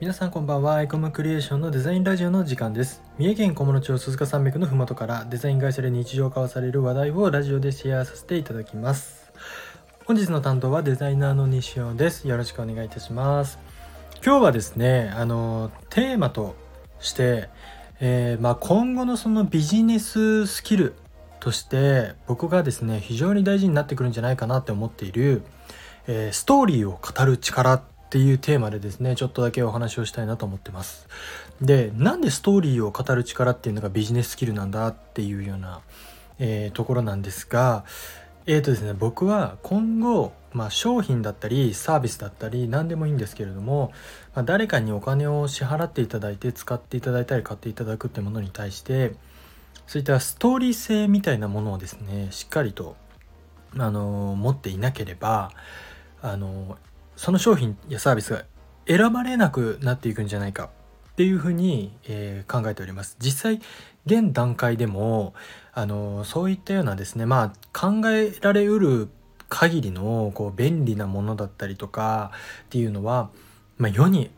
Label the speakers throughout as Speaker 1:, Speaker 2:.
Speaker 1: 皆さんこんばんは。アイコムクリエーションのデザインラジオの時間です。三重県小諸町鈴鹿山脈のふもとからデザイン会社で日常化される話題をラジオでシェアさせていただきます。本日の担当はデザイナーの西尾です。よろしくお願いいたします。今日はですねあのテーマとして、えー、まあ、今後のそのビジネススキルとして僕がですね非常に大事になってくるんじゃないかなって思っている、えー、ストーリーを語る力っていうテーマでですねちょっとだけお話をしたいなと思ってます。でなんでストーリーを語る力っていうのがビジネススキルなんだっていうような、えー、ところなんですがえーとですね僕は今後、まあ、商品だったりサービスだったり何でもいいんですけれども、まあ、誰かにお金を支払っていただいて使っていただいたり買っていただくってものに対してそういったストーリー性みたいなものをですねしっかりとあの持っていなければあのその商品やサービスが選ばれなくなっていくんじゃないかっていうふうに、えー、考えております。実際現段階でもあのそういったようなですねまあ考えられうる限りのこう便利なものだったりとかっていうのは、まあ、世に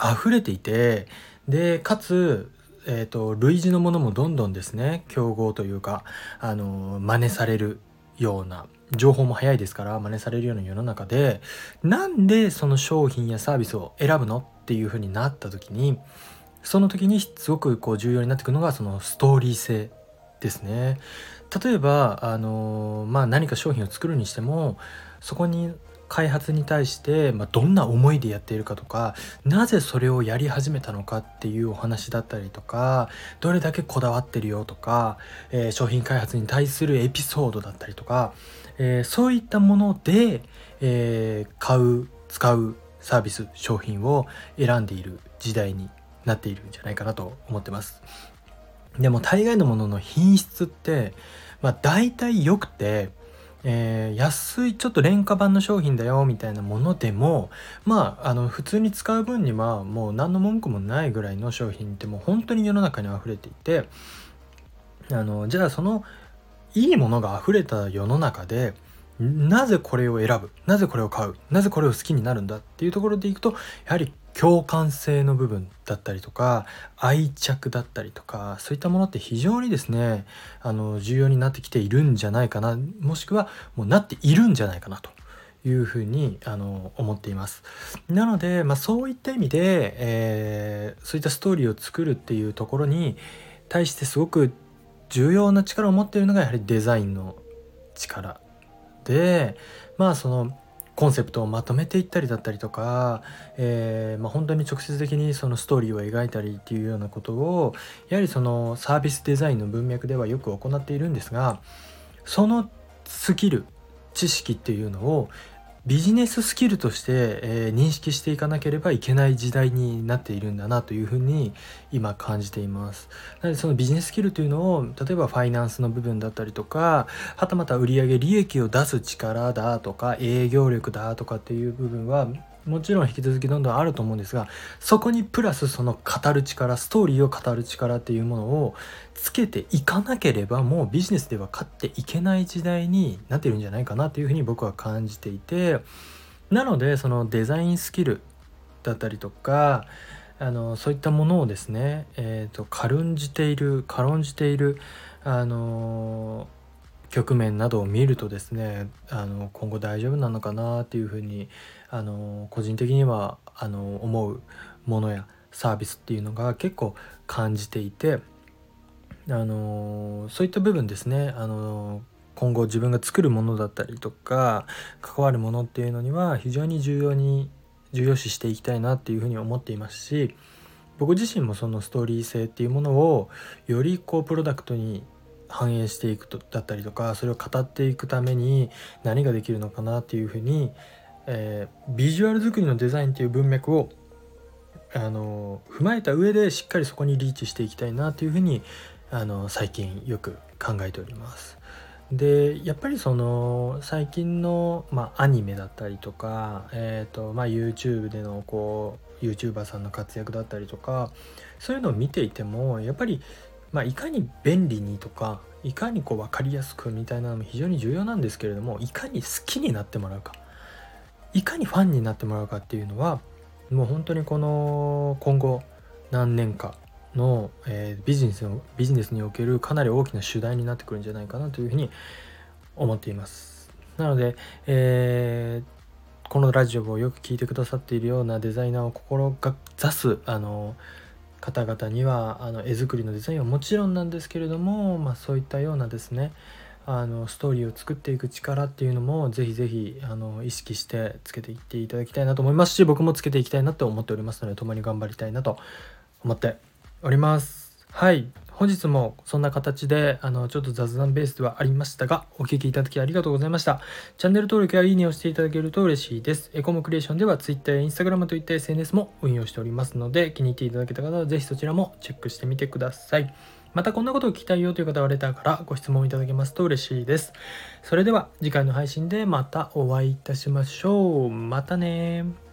Speaker 1: 溢れていてでかつえーと、と類似のものもどんどんですね競合というかあの真似されるような情報も早いですから真似されるような世の中でなんでその商品やサービスを選ぶのっていうふうになった時にその時にすごくこう重要になってくるのがそのストーリー性ですね。例えばあの、まあ、何か商品を作るにしてもそこに開発に対して、まあ、どんな思いでやっているかとかなぜそれをやり始めたのかっていうお話だったりとかどれだけこだわってるよとか、えー、商品開発に対するエピソードだったりとか、えー、そういったもので、えー、買う使うサービス商品を選んでいる時代になっているんじゃないかなと思ってます。でも大概のものの品質って、まあ、大体良くてえー、安いちょっと廉価版の商品だよみたいなものでもまああの普通に使う分にはもう何の文句もないぐらいの商品ってもう本当に世の中に溢れていてあのじゃあそのいいものが溢れた世の中でなぜこれを選ぶ？なぜこれを買う？なぜこれを好きになるんだ？っていうところでいくとやはり共感性の部分だったりとか愛着だったりとかそういったものって非常にですねあの重要になってきているんじゃないかな。もしくはもうなっているんじゃないかなというふうにあの思っています。なので、まあ、そういった意味で、えー、そういったストーリーを作るっていうところに対してすごく重要な力を持っているのがやはりデザインの力。でまあそのコンセプトをまとめていったりだったりとか、えーまあ、本当に直接的にそのストーリーを描いたりっていうようなことをやはりそのサービスデザインの文脈ではよく行っているんですがそのスキル知識っていうのをビジネススキルとして、えー、認識していかなければいけない時代になっているんだなというふうに今感じています。なのでそのビジネススキルというのを例えばファイナンスの部分だったりとかはたまた売上利益を出す力だとか営業力だとかっていう部分はもちろん引き続きどんどんあると思うんですがそこにプラスその語る力ストーリーを語る力っていうものをつけていかなければもうビジネスでは勝っていけない時代になってるんじゃないかなというふうに僕は感じていてなのでそのデザインスキルだったりとかあのそういったものをですね、えーと、軽んじている軽んじているあの局面などを見るとですねあの今後大丈夫なのかなっていうふうにあの個人的にはあの思うものやサービスっていうのが結構感じていてあのそういった部分ですね。あの今後自分が作るものだったりとか関わるものっていうのには非常に重要に重要視していきたいなっていうふうに思っていますし僕自身もそのストーリー性っていうものをよりこうプロダクトに反映していくとだったりとかそれを語っていくために何ができるのかなっていうふうに、えー、ビジュアル作りのデザインっていう文脈をあの踏まえた上でしっかりそこにリーチしていきたいなというふうにあの最近よく考えております。でやっぱりその最近の、まあ、アニメだったりとか、えーとまあ、YouTube でのこう YouTuber さんの活躍だったりとかそういうのを見ていてもやっぱりまあ、いかに便利にとかいかにこう分かりやすくみたいなのも非常に重要なんですけれどもいかに好きになってもらうかいかにファンになってもらうかっていうのはもう本当にこの今後何年かの、えー、ビジネスのビジネスにおけるかなり大きな主題になってくるんじゃないかなというふうに思っています。なので、えー、このラジオをよく聞いてくださっているようなデザイナーを志すあの方々にはあの絵作りのデザインはもちろんなんですけれども、まあ、そういったようなですねあのストーリーを作っていく力っていうのもぜひぜひあの意識してつけていっていただきたいなと思いますし僕もつけていきたいなと思っておりますので共に頑張りたいなと思っております。はい。本日もそんな形であのちょっと雑談ベースではありましたがお聴きいただきありがとうございました。チャンネル登録やいいねをしていただけると嬉しいです。エコムクリエーションでは Twitter や Instagram といった SNS も運用しておりますので気に入っていただけた方はぜひそちらもチェックしてみてください。またこんなことを聞きたいよという方はレターからご質問いただけますと嬉しいです。それでは次回の配信でまたお会いいたしましょう。またね